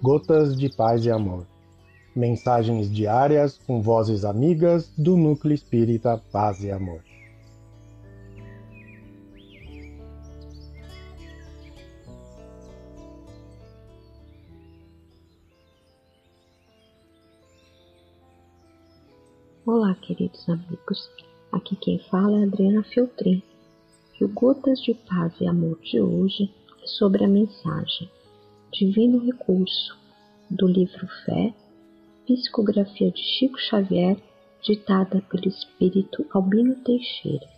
Gotas de Paz e Amor. Mensagens diárias com vozes amigas do Núcleo Espírita Paz e Amor. Olá, queridos amigos. Aqui quem fala é Adriana Filtrin. E o Gotas de Paz e Amor de hoje é sobre a mensagem Divino Recurso, do livro Fé, psicografia de Chico Xavier, ditada pelo espírito Albino Teixeira.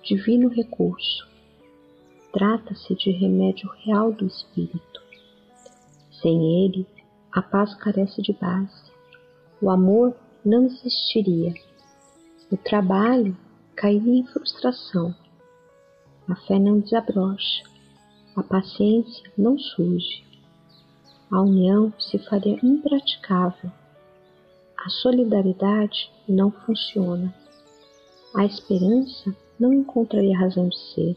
Divino Recurso. Trata-se de remédio real do espírito. Sem ele, a paz carece de base. O amor não existiria. O trabalho cairia em frustração. A fé não desabrocha. A paciência não surge. A união se faria impraticável. A solidariedade não funciona. A esperança não encontraria razão de ser.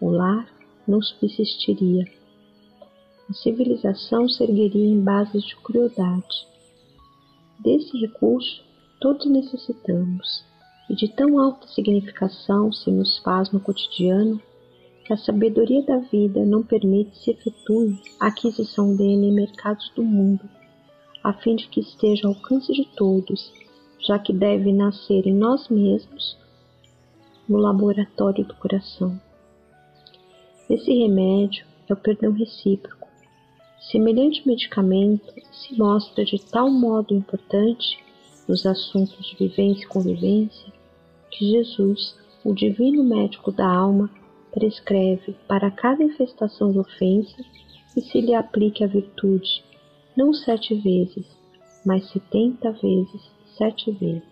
O lar não subsistiria. A civilização se ergueria em bases de crueldade. Desse recurso todos necessitamos, e de tão alta significação se nos faz no cotidiano que a sabedoria da vida não permite se efetue a aquisição dele em mercados do mundo, a fim de que esteja ao alcance de todos, já que deve nascer em nós mesmos, no laboratório do coração. Esse remédio é o perdão recíproco, Semelhante medicamento se mostra de tal modo importante nos assuntos de vivência e convivência que Jesus, o divino médico da alma, prescreve para cada infestação de ofensa que se lhe aplique a virtude, não sete vezes, mas setenta vezes sete vezes.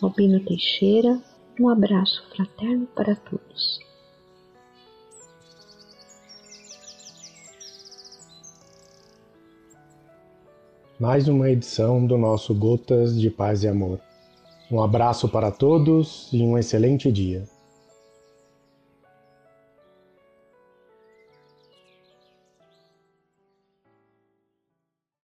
Albino Teixeira, um abraço fraterno para todos. mais uma edição do nosso Gotas de Paz e Amor. Um abraço para todos e um excelente dia.